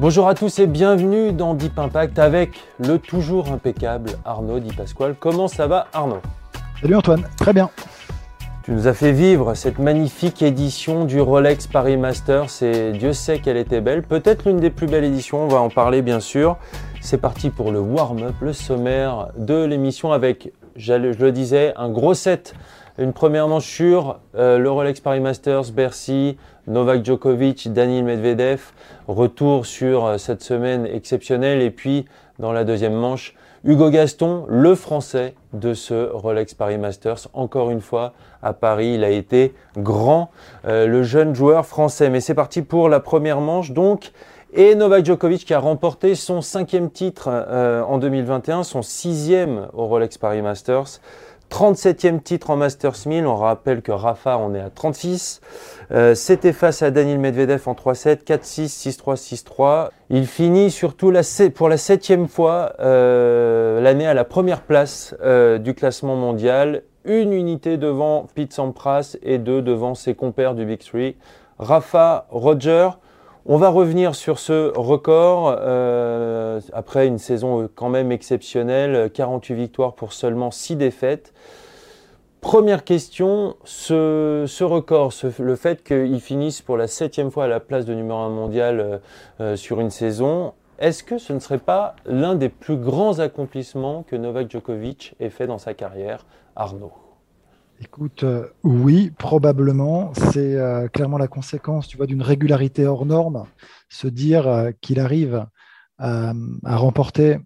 Bonjour à tous et bienvenue dans Deep Impact avec le toujours impeccable Arnaud Di Pasquale. Comment ça va Arnaud? Salut Antoine, très bien. Tu nous as fait vivre cette magnifique édition du Rolex Paris Masters et Dieu sait qu'elle était belle. Peut-être l'une des plus belles éditions, on va en parler bien sûr. C'est parti pour le warm-up, le sommaire de l'émission avec, je le disais, un gros set. Une première manche sur euh, le Rolex Paris Masters, Bercy, Novak Djokovic, Daniil Medvedev. Retour sur euh, cette semaine exceptionnelle. Et puis, dans la deuxième manche, Hugo Gaston, le français de ce Rolex Paris Masters. Encore une fois, à Paris, il a été grand, euh, le jeune joueur français. Mais c'est parti pour la première manche donc. Et Novak Djokovic qui a remporté son cinquième titre en 2021, son sixième au Rolex Paris Masters. 37e titre en Masters 1000. On rappelle que Rafa, on est à 36. Euh, C'était face à Daniil Medvedev en 3-7, 4-6, 6-3, 6-3. Il finit surtout pour la septième fois euh, l'année à la première place euh, du classement mondial. Une unité devant Pete Sampras et deux devant ses compères du Big Three. Rafa, Roger. On va revenir sur ce record euh, après une saison quand même exceptionnelle, 48 victoires pour seulement 6 défaites. Première question, ce, record, le fait qu'il finisse pour la septième fois à la place de numéro 1 mondial euh, euh, sur une saison, est-ce que ce ne serait pas l'un des plus grands accomplissements que Novak Djokovic ait fait dans sa carrière, Arnaud Écoute, euh, oui, probablement. C'est euh, clairement la conséquence, tu vois, d'une régularité hors norme. Se dire euh, qu'il arrive à remporter,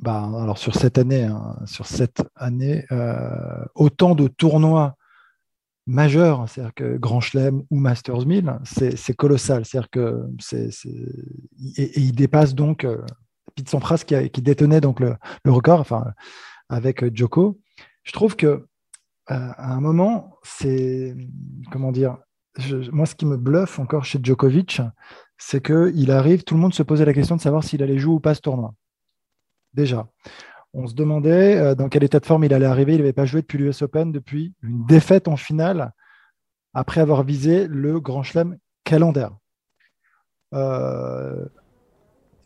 bah, alors sur cette année, hein, sur cette année, autant de tournois majeurs, c'est-à-dire que Grand Chelem ou Masters 1000, c'est colossal. C'est-à-dire que c'est, et, il dépasse donc Pete Sampras qui, qui, détenait donc le, record, avec Joko. Je trouve que à un moment, c'est comment dire Moi, ce qui me bluffe encore chez Djokovic, c'est qu'il arrive, tout le monde se posait la question de savoir s'il allait jouer ou pas ce tournoi. Déjà, on se demandait euh, dans quel état de forme il allait arriver. Il n'avait pas joué depuis l'US Open, depuis une défaite en finale, après avoir visé le Grand Chelem calendaire. Euh,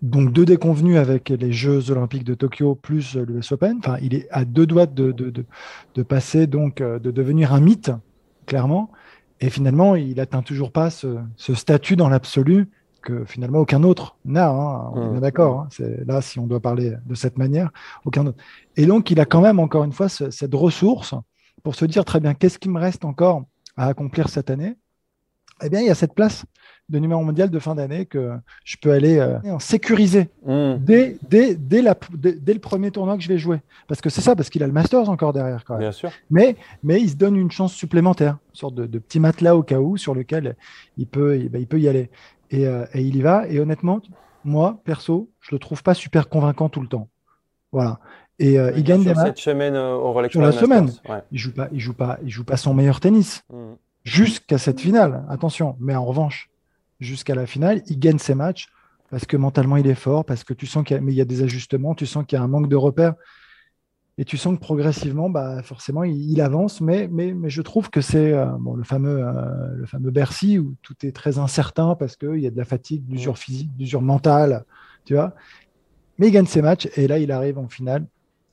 donc deux déconvenus avec les Jeux Olympiques de Tokyo plus l'US Open. Enfin, il est à deux doigts de, de, de, passer, donc euh, de devenir un mythe, clairement. Et finalement, il atteint toujours pas ce, ce statut dans l'absolu que finalement aucun autre n'a. Hein. on est bien mmh. d'accord. Hein. C'est là, si on doit parler de cette manière, aucun autre. Et donc, il a quand même encore une fois cette ressource pour se dire très bien, qu'est-ce qui me reste encore à accomplir cette année? Eh bien, il y a cette place de numéro mondial de fin d'année que je peux aller euh, sécuriser hmm. dès, dès, dès, la, dès, le premier tournoi que je vais jouer. Parce que c'est ça, parce qu'il a le Masters encore derrière. Quand même. Bien sûr. Mais, mais il se donne une chance supplémentaire, une sorte de, de petit matelas au cas où sur lequel il peut, il, bah, peut y aller. Et, euh, et, il y va. Et honnêtement, moi, perso, je le trouve pas super convaincant tout le temps. Voilà. Et euh, il gagne des matchs. Cette semaine au Rolex Sur la semaine. Il joue pas, il joue pas, il joue pas son meilleur tennis. Hmm. Jusqu'à cette finale, attention. Mais en revanche, jusqu'à la finale. Il gagne ses matchs parce que mentalement il est fort, parce que tu sens qu'il y, a des ajustements, tu sens qu'il y a un manque de repères. Et tu sens que progressivement, bah, forcément, il, avance, mais, mais, mais, je trouve que c'est euh, bon, le, fameux, euh, le fameux Bercy où tout est très incertain parce qu'il y a de la fatigue, d'usure physique, d'usure mentale, tu vois. Mais il gagne ses matchs et là, il arrive en finale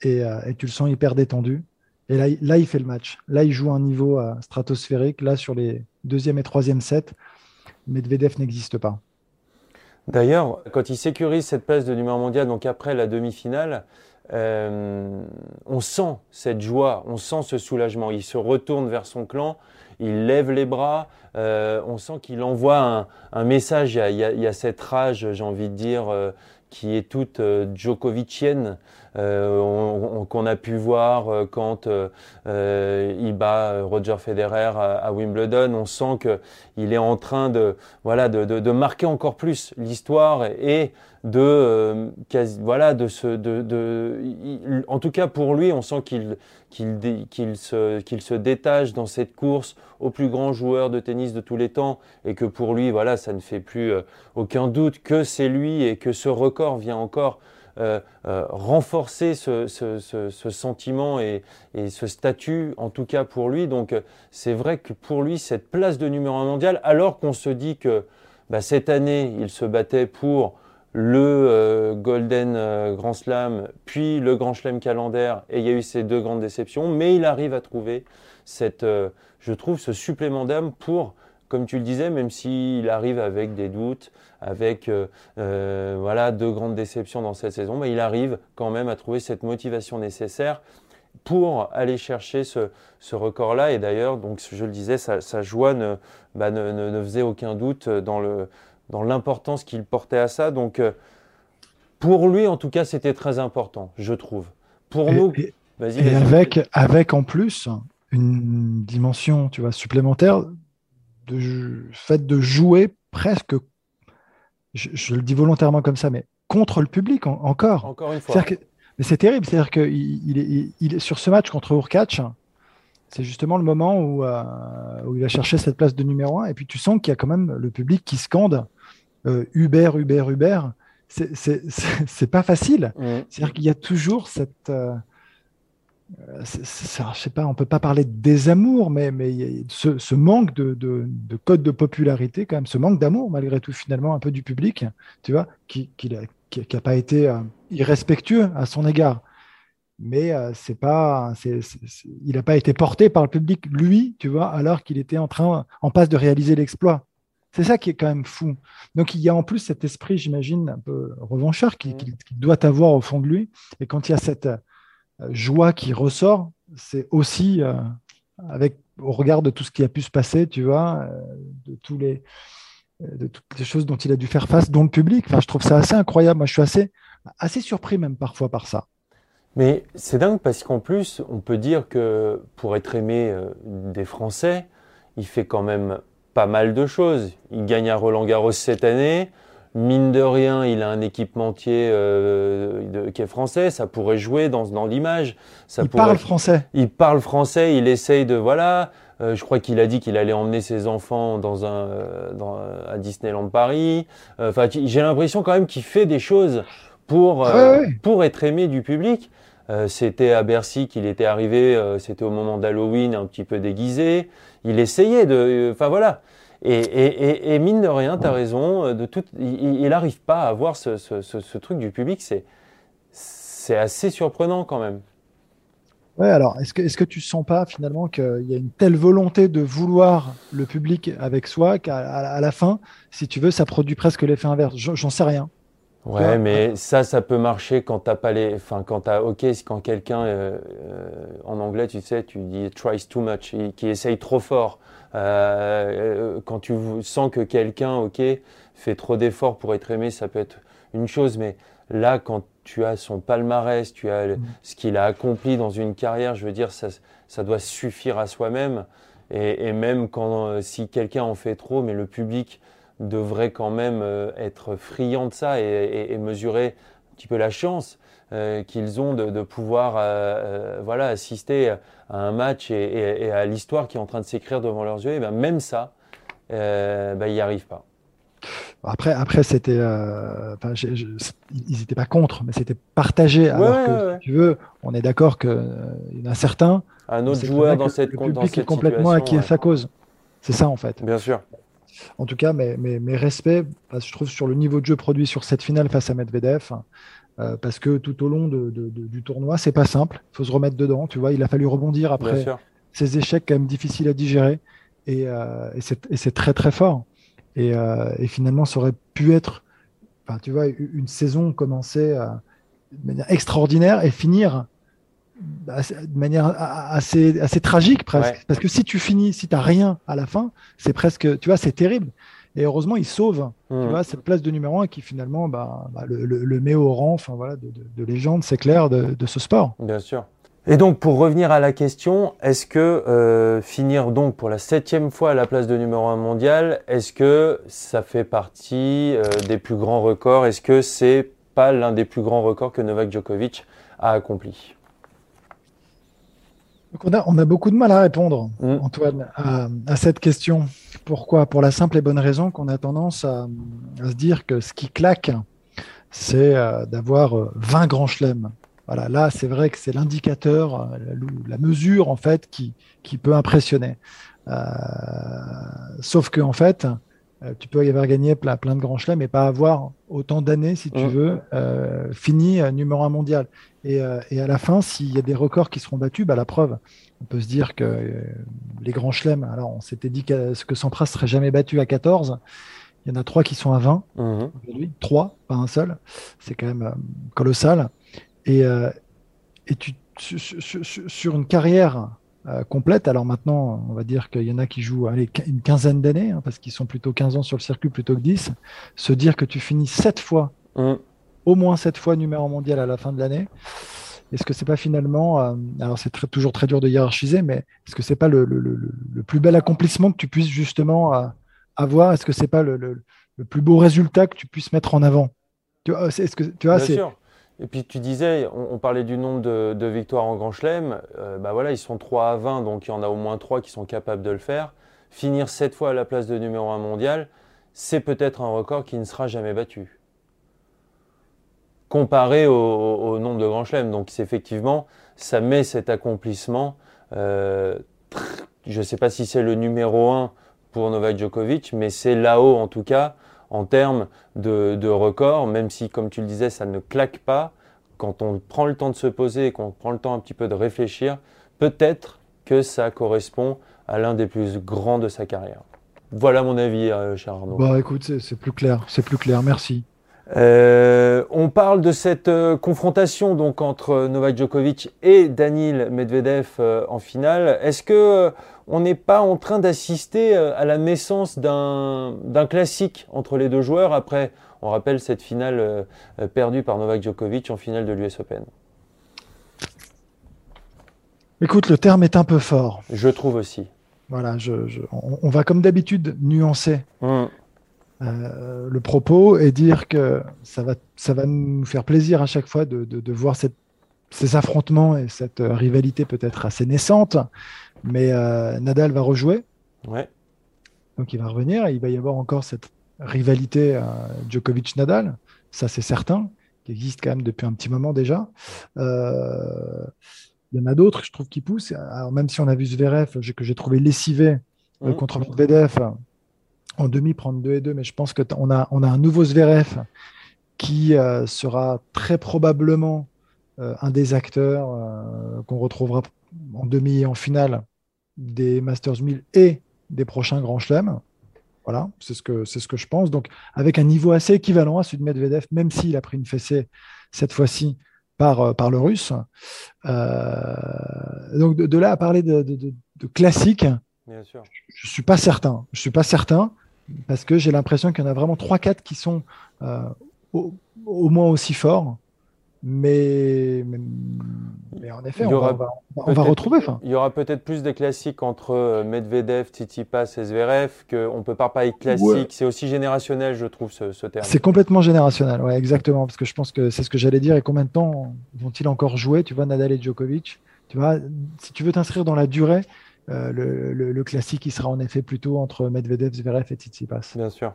et, euh, et tu le sens hyper détendu. Et là, là, il fait le match. Là, il joue un niveau stratosphérique. Là, sur les deuxième et troisième sets, Medvedev n'existe pas. D'ailleurs, quand il sécurise cette place de numéro mondial, donc après la demi-finale, euh, on sent cette joie, on sent ce soulagement. Il se retourne vers son clan, il lève les bras, euh, on sent qu'il envoie un, message. Il y, a, cette rage, j'ai envie de dire, euh, qui est toute Djokovicienne, qu'on a pu voir quand il bat Roger Federer à, Wimbledon. On sent qu'il est en train de, voilà, de, marquer encore plus l'histoire et de euh, voilà de ce de en tout cas pour lui on sent qu'il qu'il se détache dans cette course au plus grand joueur de tennis de tous les temps et que pour lui voilà ça ne fait plus euh, aucun doute que c'est lui et que ce record vient encore euh, renforcer ce, sentiment et, et, ce statut, en tout cas pour lui. Donc c'est vrai que pour lui, cette place de numéro un mondial, alors qu'on se dit que bah, cette année, il se battait pour le euh, Golden euh, Grand Slam, puis le Grand Slam calendaire, et il y a eu ces deux grandes déceptions, mais il arrive à trouver cette, euh, je trouve, ce supplément d'âme pour, comme tu le disais, même s'il arrive avec des doutes, avec voilà deux grandes déceptions dans cette saison, mais il arrive quand même à trouver cette motivation nécessaire pour aller chercher ce, record-là. Et d'ailleurs, donc je le disais, sa, joie bah, ne, faisait aucun doute dans le dans l'importance qu'il portait à ça. Donc, euh, pour lui, en tout cas, c'était très important, je trouve. Pour nous. Et avec, avec en plus une dimension, tu vois, supplémentaire de fait de jouer presque, je, le dis volontairement comme ça, mais contre le public encore. Encore une fois. mais c'est terrible, c'est-à-dire qu'il il, il, sur ce match contre Urkach, c'est justement le moment où, euh, où, il va chercher cette place de numéro un. Et puis tu sens qu'il y a quand même le public qui scande euh, Uber, Uber, Uber, c'est pas facile. Mm. C'est-à-dire qu'il y a toujours cette. Euh, je sais pas, on peut pas parler de désamour, mais, mais ce, manque de, de, code de popularité, quand même, ce manque d'amour, malgré tout, finalement, un peu du public, tu vois, qui n'a qui, qui, pas été euh, irrespectueux à son égard. Mais c'est pas, il n'a pas été porté par le public, lui, tu vois, alors qu'il était en train, en passe de réaliser l'exploit. C'est ça qui est quand même fou. Donc il y a en plus cet esprit, j'imagine, un peu revanchard qui, mm. doit avoir au fond de lui. Et quand il y a cette euh, joie qui ressort, c'est aussi euh, avec au regard de tout ce qui a pu se passer, tu vois, euh, de tous les de toutes les choses dont il a dû faire face, dont le public. Enfin, je trouve ça assez incroyable. Moi, je suis assez assez surpris même parfois par ça. Mais c'est dingue parce qu'en plus, on peut dire que pour être aimé des Français, il fait quand même pas mal de choses. Il gagne à Roland Garros cette année. Mine de rien, il a un équipementier euh, qui est français. Ça pourrait jouer dans, dans l'image. Il parle français. Il parle français. Il essaye de voilà. Euh, je crois qu'il a dit qu'il allait emmener ses enfants dans un euh, dans, à Disneyland Paris. Enfin, j'ai l'impression quand même qu'il fait des choses pour ah pour être aimé du public. C'était à Bercy qu'il était arrivé. c'était au moment d'Halloween, un petit peu déguisé il essayait de. Enfin voilà. Et, mine de rien, tu as raison, de tout, il n'arrive pas à avoir ce, truc du public. C'est assez surprenant quand même. Ouais, alors est-ce que, tu sens pas finalement qu'il y a une telle volonté de vouloir le public avec soi qu'à la fin, si tu veux, ça produit presque l'effet inverse? J'en sais rien. Ouais, mais ça, ça peut marcher quand t'as pas les, enfin quand t'as, ok, quand quelqu'un, euh, euh, en anglais, tu sais, tu dis tries too much, qui essaye trop fort. Euh, quand tu sens que quelqu'un, ok, fait trop d'efforts pour être aimé, ça peut être une chose, mais là, quand tu as son palmarès, tu as mm. ce qu'il a accompli dans une carrière, je veux dire, ça, ça doit suffire à soi-même. Et, et, même quand, si quelqu'un en fait trop, mais le public devrait quand même euh, être friands de ça et, mesurer un petit peu la chance euh, qu'ils ont de, pouvoir euh, voilà, assister à un match et, à l'histoire qui est en train de s'écrire devant leurs yeux. Et bien même ça, ben, ils n'y arrivent pas. Après, après c'était, ils n'étaient pas contre, mais c'était partagé. Alors que, tu veux, on est d'accord qu'il y en a certains. Un autre joueur dans cette, le public est complètement acquis à sa cause. C'est ça en fait. Bien sûr. En tout cas, mes, mes, respects, je trouve, sur le niveau de jeu produit sur cette finale face à Medvedev. Euh, parce que tout au long de, du tournoi, c'est pas simple. Il faut se remettre dedans. Tu vois, il a fallu rebondir après ces échecs quand même difficiles à digérer. Et, euh, et c'est très très fort. Et, euh, et, finalement, ça aurait pu être, tu vois, une saison commencer de manière extraordinaire et finir bah, de manière assez, assez tragique presque. Parce que si tu finis, si tu n'as rien à la fin, c'est presque, tu vois, c'est terrible. Et heureusement, il sauve tu vois, cette place de numéro un qui finalement bah, bah, le, le- le met au rang enfin, voilà, de, de- de légende, c'est clair, de, de ce sport. Bien sûr. Et donc, pour revenir à la question, est-ce que euh, finir donc pour la septième fois à la place de numéro un mondial, est-ce que ça fait partie euh, des plus grands records? Est-ce que c'est pas l'un des plus grands records que Novak Djokovic a accompli? Donc on, a, on a beaucoup de mal à répondre, Mm. Antoine, à, à cette question. Pourquoi? Pour la simple et bonne raison qu'on a tendance à, à se dire que ce qui claque, c'est euh, d'avoir euh, 20 grands chelems. Voilà, là, c'est vrai que c'est l'indicateur, euh, la, la mesure, en fait, qui, qui peut impressionner. Euh, sauf que, en fait, euh, tu peux y avoir gagné plein, plein de grands chelems et pas avoir autant d'années, si tu Mm. veux, euh, fini euh, numéro un mondial. Et, euh, et à la fin, s'il y a des records qui seront battus, bah, la preuve, on peut se dire que les grands chelems, alors on s'était dit que, que Sampras serait jamais battu à 14. Il y en a trois qui sont à 20 Mhm. aujourd'hui. Trois, pas un seul. C'est quand même colossal. Et, et tu, sur, sur- sur- sur une carrière euh, complète, alors maintenant, on va dire qu'il y en a qui jouent allez, une quinzaine d'années, hein, parce qu'ils sont plutôt 15 ans sur le circuit plutôt que 10, se dire que tu finis sept fois Mhm. au moins cette fois numéro mondial à la fin de l'année. Est-ce que c'est pas finalement, euh, alors c'est très- toujours très dur de hiérarchiser, mais est-ce que c'est pas le, le- le- le- le plus bel accomplissement que tu puisses justement euh, avoir? Est-ce que c'est pas le, plus beau résultat que tu puisses mettre en avant? Tu vois, c'est- est-ce que tu vois, c'est sûr. Et puis tu disais, on, parlait du nombre de, victoires en Grand Chelem. Euh, bah voilà, ils sont 3 à 20, donc il y en a au moins 3 qui sont capables de le faire. Finir 7 fois à la place de numéro 1 mondial, c'est peut-être un record qui ne sera jamais battu. Comparé au, nombre de Grand Chelem. Donc effectivement, ça met cet accomplissement. euh, je ne sais pas si c'est le numéro 1 pour Novak Djokovic, mais c'est là-haut en tout cas en termes de, de record, même si, comme tu le disais, ça ne claque pas. Quand on prend le temps de se poser et qu'on prend le temps un petit peu de réfléchir, peut-être que ça correspond à l'un des plus grands de sa carrière. Voilà mon avis, euh, cher Arnaud. Bah écoute, c'est plus clair, c'est plus clair, merci. Euh, on parle de cette euh, confrontation donc entre Novak Djokovic et Danil Medvedev en finale. Est-ce que on n'est pas en train d'assister euh, à la naissance d'un d'un classique entre les deux joueurs après, on rappelle cette finale euh, euh, perdue par Novak Djokovic en finale de l'US Open. Écoute, le terme est un peu fort. Je trouve aussi. Voilà, je, je- on, on va comme d'habitude nuancer euh, le propos et dire que ça va, ça va nous faire plaisir à chaque fois de, de- de voir cette- ces affrontements et cette euh, rivalité peut-être assez naissante. Mais euh, Nadal va rejouer, ouais. donc il va revenir et il va y avoir encore cette rivalité euh, Djokovic-Nadal, ça c'est certain, qui existe quand même depuis un petit moment déjà. Euh, il y en a d'autres, je trouve, qui poussent. Alors, même si on a vu Zverev, que j'ai trouvé lessivé Mhm. contre Medvedev en demi, prendre 2 et 2, mais je pense qu'on a, on a un nouveau Zverev qui sera très probablement un des acteurs euh, qu'on retrouvera en demi et en finale des Masters 1000 et des prochains Grands Chelems. Voilà, c'est ce, que, c'est ce que je pense. Donc, avec un niveau assez équivalent à celui de Medvedev, même s'il a pris une fessée cette fois-ci par, euh, par le russe. Euh, donc, de, de là à parler de, de- classique, Bien sûr. je suis pas certain. Je suis pas certain parce que j'ai l'impression qu'il y en a vraiment 3-4 qui sont euh, au, au moins aussi forts. Mais, mais, mais en effet, on, va, on va- on va peut-être- retrouver. Il y aura peut-être plus des classiques entre euh, Medvedev, Tsitsipas et Zverev qu'on ne peut pas parler de classique. Ouais. C'est aussi générationnel, je trouve, ce, ce terme. C'est complètement générationnel, ouais, exactement, parce que je pense que c'est ce que j'allais dire. Et combien de temps vont-ils encore jouer Tu vois, Nadal et Djokovic? Tu vois, si tu veux t'inscrire dans la durée, euh, le, le- le classique, il sera en effet plutôt entre Medvedev, Zverev et Tsitsipas. Bien sûr.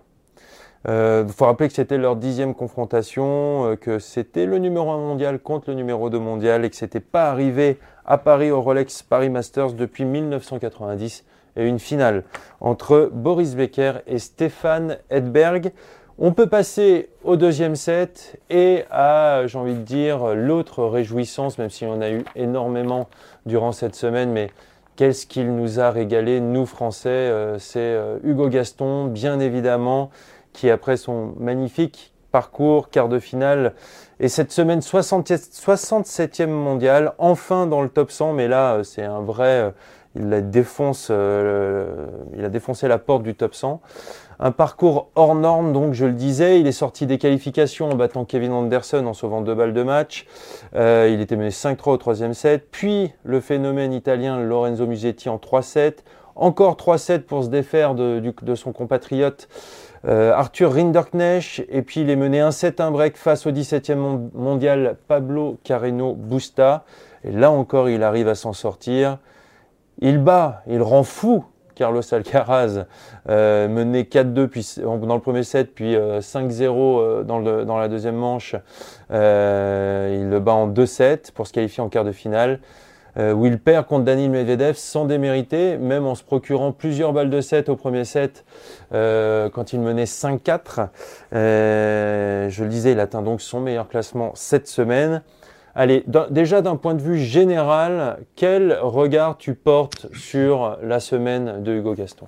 Il faut rappeler que c'était leur dixième confrontation, euh, que c'était le numéro 1 mondial contre le numéro 2 mondial et que c'était pas arrivé à Paris au Rolex Paris Masters depuis 1990 et une finale entre Boris Becker et Stéphane Edberg. On peut passer au deuxième set et à, j'ai envie de dire, l'autre réjouissance, même s'il y en a eu énormément durant cette semaine, mais qu'est-ce qu'il nous a régalé, nous Français, euh, c'est euh, Hugo Gaston, bien évidemment, qui après son magnifique parcours, quart de finale. Et cette semaine, 67e mondial, enfin dans le top 100, mais là, euh, c'est un vrai. Euh, il, défonce, euh, il a défoncé la porte du top 100. Un parcours hors norme, donc je le disais, il est sorti des qualifications en battant Kevin Anderson en sauvant deux balles de match. il était mené 5-3 au troisième set. Puis le phénomène italien Lorenzo Musetti en 3-7. Encore 3-7 pour se défaire de, de son compatriote euh, Arthur Rinderknecht, et puis il est mené 1-7 1 break face au 17e mondial Pablo Carreno Busta. Et là encore, il arrive à s'en sortir. Il bat, il rend fou Carlos Alcaraz, euh, mené 4-2 dans le premier set, puis 5-0 euh, dans, dans, la deuxième manche. il le bat en 2-7 pour se qualifier en quart de finale euh, où il perd contre Daniel Medvedev sans démériter, même en se procurant plusieurs balles de 7 au premier set euh, quand il menait 5-4. Euh, je le disais, il atteint donc son meilleur classement cette semaine. Allez, déjà d'un point de vue général, quel regard tu portes sur la semaine de Hugo Gaston?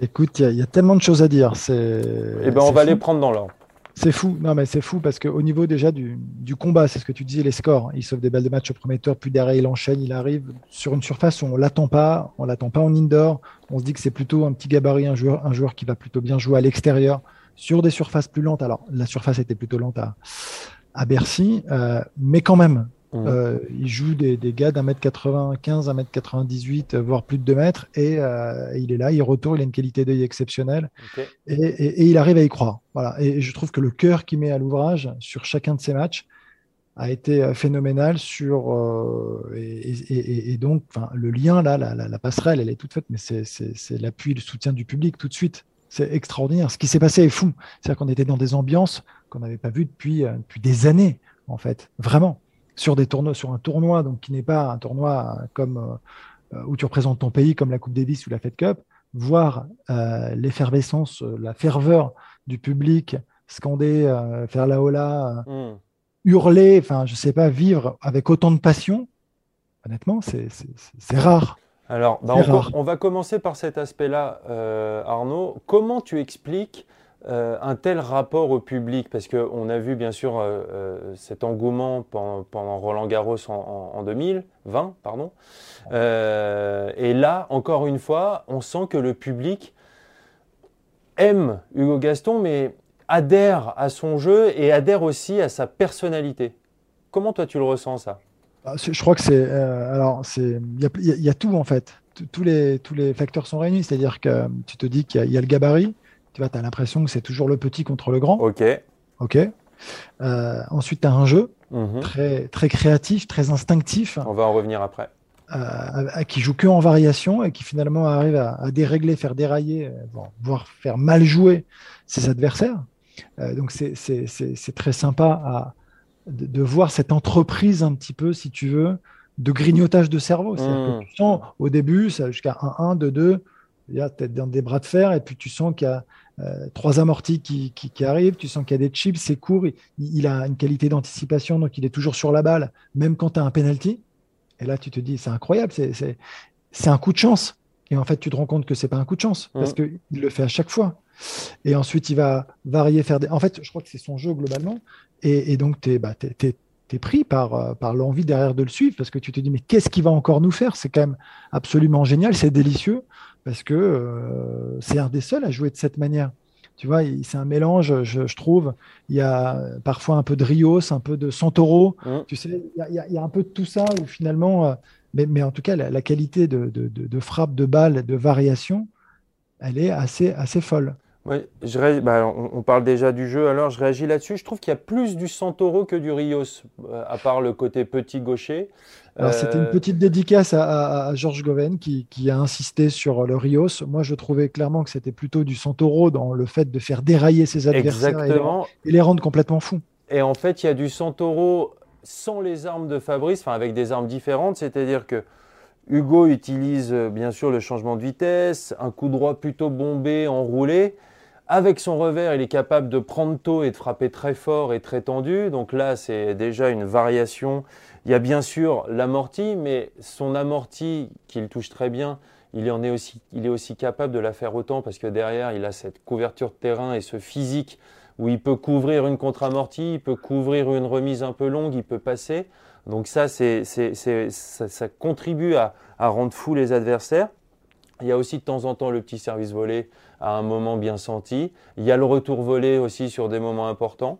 Écoute, il y, a tellement de choses à dire. Eh ben, on va les prendre dans l'ordre. C'est fou, non mais c'est fou parce qu'au niveau déjà du, combat, c'est ce que tu disais, les scores. Il sauve des balles de match au premier puis derrière il enchaîne, il arrive sur une surface où on l'attend pas, on l'attend pas en indoor. On se dit que c'est plutôt un petit gabarit, un joueur, un joueur qui va plutôt bien jouer à l'extérieur sur des surfaces plus lentes. Alors la surface était plutôt lente à, à Bercy, euh, mais quand même, Mmh. Euh, il joue des, des gars d'un mètre 95, un mètre 98, voire plus de 2 mètres, et euh, il est là, il retourne, il a une qualité d'œil exceptionnelle, et, il arrive à y croire. Voilà. Et, je trouve que le cœur qu'il met à l'ouvrage sur chacun de ses matchs a été euh, phénoménal sur et, donc le lien là, la, passerelle, elle est toute faite, mais c'est l'appui, le soutien du public tout de suite. C'est extraordinaire. Ce qui s'est passé est fou. C'est-à-dire qu'on était dans des ambiances qu'on n'avait pas vues depuis, depuis des années, en fait, vraiment sur des tournois, sur un tournoi donc qui n'est pas un tournoi comme euh, où tu représentes ton pays comme la Coupe Davis ou la Fed Cup, voir euh, l'effervescence, euh, la ferveur du public, scander, faire la hola, hmm. hurler, enfin je sais pas, vivre avec autant de passion, honnêtement, c'est rare. Alors, bah, on, va commencer par cet aspect-là, Arnaud. Comment tu expliques euh, un tel rapport au public Parce qu'on a vu bien sûr euh, euh, cet engouement pendant, Roland Garros en, 2020, pardon. et là, encore une fois, on sent que le public aime Hugo Gaston, mais adhère à son jeu et adhère aussi à sa personnalité. Comment toi tu le ressens ça? Ah, Je crois que c'est alors c'est il y, a tout en fait. Tous les tous les facteurs sont réunis, c'est-à-dire que tu te dis qu'il y, a le gabarit, tu vois, as l'impression que c'est toujours le petit contre le grand. Ok. Ok. Euh, ensuite, tu as un jeu mhm. très, très créatif, très instinctif. On va en revenir après. Euh, qui joue que en variation et qui finalement arrive à, dérégler, faire dérailler, euh, voire faire mal jouer ses adversaires. Donc c'est très sympa à, de, voir cette entreprise un petit peu, si tu veux, de grignotage de cerveau. Mhm. tu sens au début, jusqu'à 1-1, 2-2, a peut-être dans des bras de fer, et puis tu sens qu'il y a euh, trois amortis qui, qui, arrivent, tu sens qu'il y a des chips, c'est court, il, a une qualité d'anticipation, donc il est toujours sur la balle, même quand tu as un penalty. Et là, tu te dis, c'est incroyable, c'est un coup de chance. Et en fait, tu te rends compte que c'est pas un coup de chance, parce qu'il le fait à chaque fois. Et ensuite, il va varier, faire des. En fait, je crois que c'est son jeu globalement. Et, donc, tu es, bah, pris par, euh, par l'envie derrière de le suivre, parce que tu te dis, mais qu'est-ce qu'il va encore nous faire? C'est quand même absolument génial, c'est délicieux parce que euh, c'est un des seuls à jouer de cette manière. Tu vois, c'est un mélange, je, trouve. Il y a parfois un peu de Rios, un peu de Santoro. Mmh. Tu sais, il y, a, un peu de tout ça où finalement, euh, mais, en tout cas, la, qualité de, de, frappe, de balle, de variation, elle est assez, assez folle. Oui, je bah, on, parle déjà du jeu, alors je réagis là-dessus. Je trouve qu'il y a plus du Santoro que du Rios, euh, à part le côté petit gaucher. C'était une euh, petite dédicace à, Georges Goven qui, a insisté sur le Rios. Moi, je trouvais clairement que c'était plutôt du Santoro dans le fait de faire dérailler ses adversaires Et, les, rendre complètement fous. Et en fait, il y a du Santoro sans les armes de Fabrice, enfin avec des armes différentes, c'est-à-dire que Hugo utilise euh, bien sûr le changement de vitesse, un coup droit plutôt bombé, enroulé. Avec son revers, il est capable de prendre tôt et de frapper très fort et très tendu. Donc là, c'est déjà une variation. Il y a bien sûr l'amorti, mais son amorti, qu'il touche très bien, il, en est aussi, il est aussi capable de la faire autant parce que derrière, il a cette couverture de terrain et ce physique où il peut couvrir une contre-amortie, il peut couvrir une remise un peu longue, il peut passer. Donc ça, ça, contribue à, rendre fou les adversaires. Il y a aussi de temps en temps le petit service volé à un moment bien senti. Il y a le retour volé aussi sur des moments importants.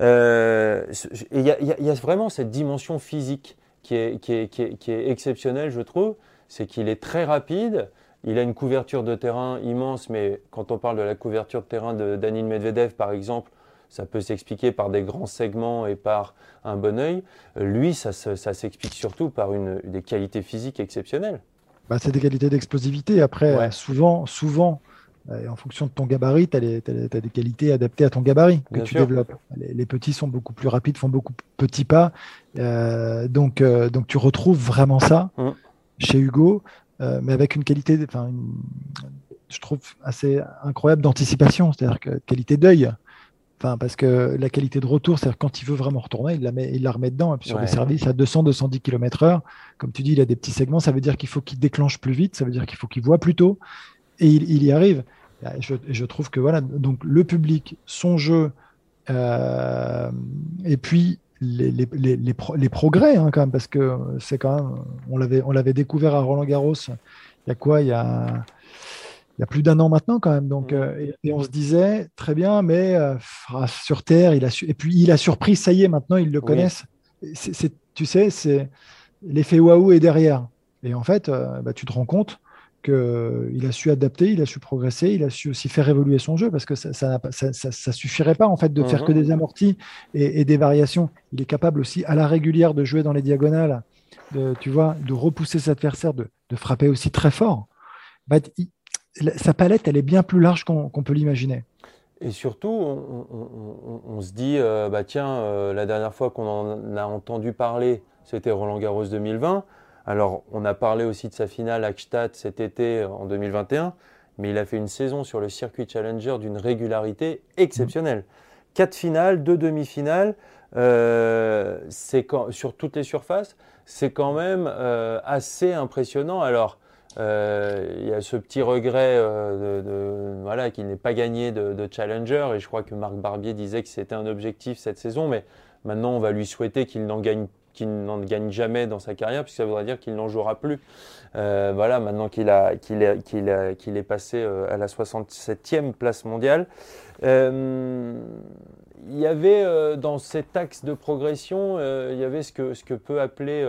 Euh, il, y a, vraiment cette dimension physique qui est, qui est exceptionnelle, je trouve. C'est qu'il est très rapide. Il a une couverture de terrain immense, mais quand on parle de la couverture de terrain de Danil Medvedev, par exemple, ça peut s'expliquer par des grands segments et par un bon œil. Lui, ça, s'explique surtout par une, des qualités physiques exceptionnelles. Bah, c'est des qualités d'explosivité. Après, souvent, souvent, euh, en fonction de ton gabarit, tu as, des qualités adaptées à ton gabarit que tu développes. Les, petits sont beaucoup plus rapides, font beaucoup de petits pas. Euh, donc, euh, donc, tu retrouves vraiment ça mmh. chez Hugo, mais avec une qualité, enfin, je trouve assez incroyable d'anticipation, c'est-à-dire que qualité d'œil parce que la qualité de retour, c'est-à-dire quand il veut vraiment retourner, il la, met, il la remet dedans. Et puis sur les services à 200-210 km/h, comme tu dis, il a des petits segments. Ça veut dire qu'il faut qu'il déclenche plus vite, ça veut dire qu'il faut qu'il voit plus tôt. Et il, y arrive. je, trouve que voilà, donc le public, son jeu, euh, et puis les, les, les, les progrès, hein, quand même, parce que c'est quand même, on l'avait découvert à Roland Garros, il y a quoi Il y a il y a plus d'un an maintenant quand même. Donc, mmh. euh, et, on se disait très bien, mais euh, sur Terre, il a su, et puis il a surpris, ça y est, maintenant ils le connaissent. Tu sais, c'est l'effet waouh est derrière. Et en fait, euh, bah, tu te rends compte qu'il a su adapter, il a su progresser, il a su aussi faire évoluer son jeu parce que ça ça, ça, suffirait pas en fait de faire que mmh. des amortis et, des variations. Il est capable aussi à la régulière de jouer dans les diagonales, de, tu vois, de repousser ses adversaires, de, de frapper aussi très fort. Bah, sa palette, elle est bien plus large qu'on peut l'imaginer. Et surtout, on, se dit, euh, bah tiens, euh, la dernière fois qu'on en a entendu parler, c'était Roland Garros 2020. Alors, on a parlé aussi de sa finale à Gstaad cet été en 2021, mais il a fait une saison sur le circuit Challenger d'une régularité exceptionnelle. Quatre finales, deux demi-finales, euh, sur toutes les surfaces, c'est quand même assez impressionnant. Alors, euh, il y a ce petit regret euh, de, voilà, qu'il n'ait pas gagné de, Challenger. Et je crois que Marc Barbier disait que c'était un objectif cette saison. Mais maintenant, on va lui souhaiter qu'il n'en gagne, qu'il n'en gagne jamais dans sa carrière, puisque ça voudrait dire qu'il n'en jouera plus. Euh, voilà, maintenant qu'il a, qu'il est, qu'il qu'il est passé à la 67e place mondiale. il y avait dans cet axe de progression, il y avait ce que, ce que peut appeler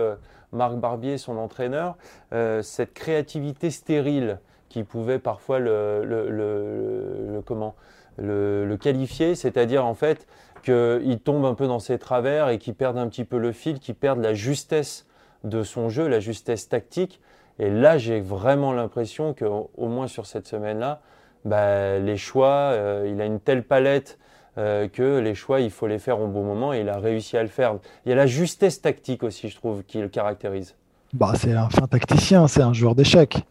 Marc Barbier, son entraîneur, euh, cette créativité stérile qui pouvait parfois le, comment, le, qualifier, c'est-à-dire en fait qu'il tombe un peu dans ses travers et qu'il perde un petit peu le fil, qu'il perde la justesse de son jeu, la justesse tactique. Et là, j'ai vraiment l'impression qu'au moins sur cette semaine-là, bah, les choix, euh, il a une telle palette euh, que les choix, il faut les faire au bon moment et il a réussi à le faire. Il y a la justesse tactique aussi, je trouve, qui le caractérise. Bah, c'est un fin tacticien, c'est un joueur d'échecs.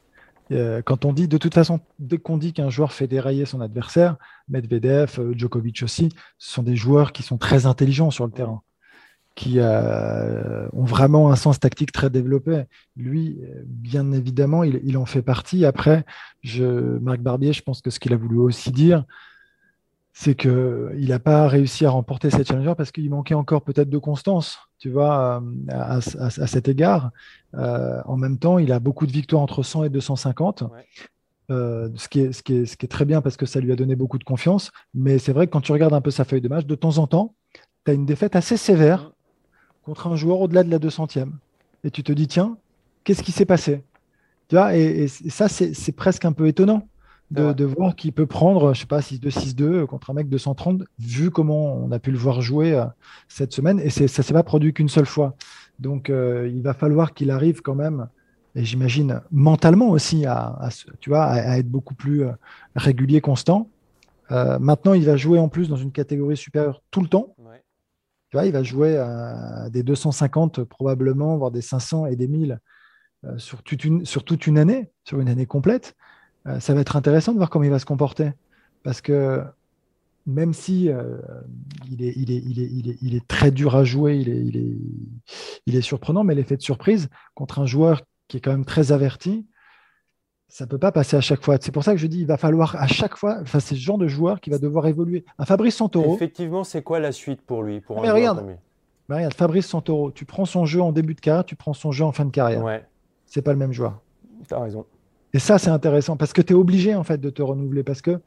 Euh, quand on dit, de toute façon, dès qu'on dit qu'un joueur fait dérailler son adversaire, Medvedev, euh, Djokovic aussi, ce sont des joueurs qui sont très intelligents sur le terrain, qui ont vraiment un sens tactique très développé. Lui, bien évidemment, il, il en fait partie. Après, je, Marc Barbier, je pense que ce qu'il a voulu aussi dire, c'est qu'il n'a pas réussi à remporter cette challenger parce qu'il manquait encore peut-être de constance, tu vois, euh, à, cet égard. Euh, en même temps, il a beaucoup de victoires entre 100 et 250, euh, ce, qui est, ce, qui est, ce, qui est, très bien parce que ça lui a donné beaucoup de confiance. Mais c'est vrai que quand tu regardes un peu sa feuille de match, de temps en temps, tu as une défaite assez sévère contre un joueur au-delà de la 200e. Et tu te dis, tiens, qu'est-ce qui s'est passé? Tu vois, et ça, c'est presque un peu étonnant de, voir qu'il peut prendre, je sais pas, 6-2, 6-2 contre un mec de 130, vu comment on a pu le voir jouer euh, cette semaine. Et ça ne s'est pas produit qu'une seule fois. Donc, euh, il va falloir qu'il arrive quand même, et j'imagine mentalement aussi, à, tu vois, à, être beaucoup plus euh, régulier, constant. maintenant, il va jouer en plus dans une catégorie supérieure tout le temps. Tu vois, il va jouer à des 250 probablement, voire des 500 et des 1000 sur sur toute une année, sur une année complète. Euh, ça va être intéressant de voir comment il va se comporter. Parce que même si euh, il, est, il, est, il, est, il, est, très dur à jouer, il est, il est, il est surprenant, mais l'effet de surprise contre un joueur qui est quand même très averti, Ça ne peut pas passer à chaque fois. C'est pour ça que je dis il va falloir à chaque fois, enfin, c'est ce genre de joueur qui va devoir évoluer. Un Fabrice Santoro. Effectivement, c'est quoi la suite pour lui pour Mais regarde, mais regarde, Fabrice Santoro, tu prends son jeu en début de carrière, tu prends son jeu en fin de carrière. Ouais. C'est pas le même joueur. Tu as raison. Et ça, c'est intéressant parce que tu es obligé en fait de te renouveler parce que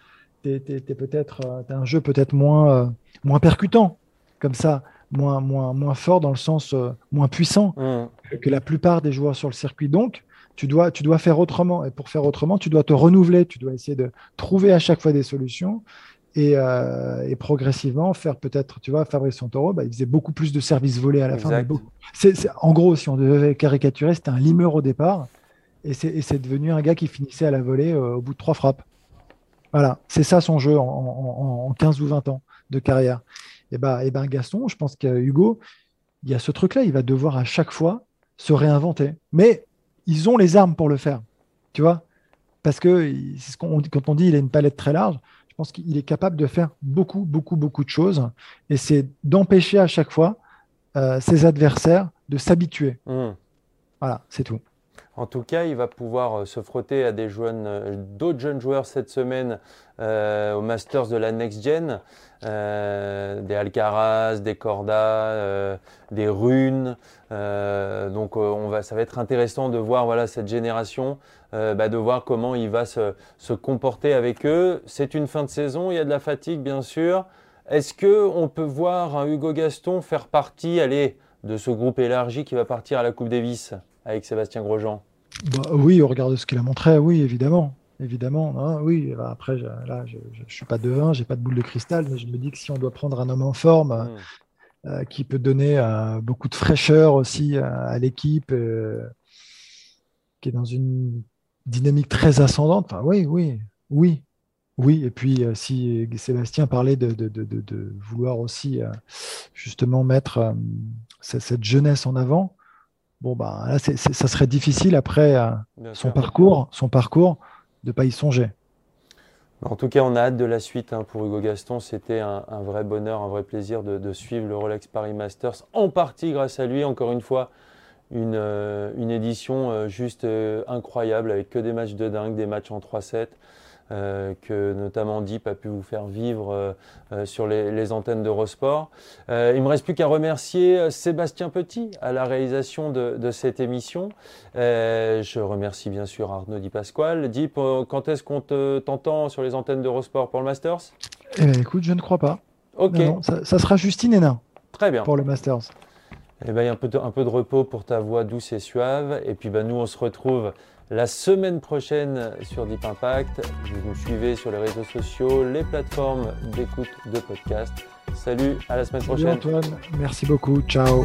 tu es, peut-être euh, un jeu peut-être moins, euh, moins percutant comme ça, moins, moins, moins fort dans le sens euh, moins puissant mmh. que la plupart des joueurs sur le circuit. Donc, tu dois, tu dois faire autrement. Et pour faire autrement, tu dois te renouveler, tu dois essayer de trouver à chaque fois des solutions et, et progressivement faire peut-être, tu vois, Fabrice Santoro, bah, il faisait beaucoup plus de services volés à la fin. en gros, si on devait caricaturer, c'était un limeur au départ et c'est devenu un gars qui finissait à la volée euh, au bout de trois frappes. Voilà, c'est ça son jeu en, 15 ou 20 ans de carrière. Et ben, et ben Gaston, je pense qu'Hugo, il y a ce truc-là, il va devoir à chaque fois se réinventer. Mais ils ont les armes pour le faire, tu vois? Parce que ce qu'on quand on dit il a une palette très large, je pense qu'il est capable de faire beaucoup, beaucoup, beaucoup de choses. Et c'est d'empêcher à chaque fois euh, ses adversaires de s'habituer. Mmh. Voilà, c'est tout. En tout cas, il va pouvoir euh, se frotter à euh, d'autres jeunes joueurs cette semaine euh, au Masters de la Next Gen, des Alcaraz, des Corda, des Runes. donc, ça va être intéressant de voir cette génération, bah, de voir comment il va se, comporter avec eux. C'est une fin de saison, il y a de la fatigue bien sûr. Est-ce que on peut voir Hugo Gaston faire partie, de ce groupe élargi qui va partir à la Coupe Davis? Avec Sébastien Grosjean bah, Oui, au regard de ce qu'il a montré, oui, évidemment. Évidemment, hein, oui. Bah, après, je, là, je ne suis pas devin, je n'ai pas de boule de cristal, mais je me dis que si on doit prendre un homme en forme, hmm. euh, qui peut donner euh, beaucoup de fraîcheur aussi à l'équipe, euh, qui est dans une dynamique très ascendante, oui, oui, oui. Oui, et puis si Sébastien parlait de, de, de, de vouloir aussi justement mettre cette jeunesse en avant, bon bah là ça serait difficile après euh, son parcours, son parcours de pas y songer. En tout cas, on a hâte de la suite hein, pour Hugo Gaston. C'était un, vrai bonheur, un vrai plaisir de, suivre le Rolex Paris Masters, en partie grâce à lui. Encore une fois, une, euh, une édition euh, juste incroyable avec que des matchs de dingue, des matchs en 3-7. Euh, que notamment Deep a pu vous faire vivre euh, euh, sur les, antennes d'Eurosport. il ne me reste plus qu'à remercier Sébastien Petit à la réalisation de, cette émission. je remercie bien sûr Arnaud Di Pasquale. Deep, quand est-ce qu'on t'entend sur les antennes d'Eurosport pour le Masters? Eh ben, Écoute, je ne crois pas. Ok. ça, sera Justine Hénin. Très bien. Pour le Masters. Eh ben, un, peu de, un peu de repos pour ta voix douce et suave. Et puis ben, nous, on se retrouve la semaine prochaine sur Deep Impact. Vous nous suivez sur les réseaux sociaux, les plateformes d'écoute de podcast. Salut, à la semaine Salut prochaine. Antoine, merci beaucoup. Ciao.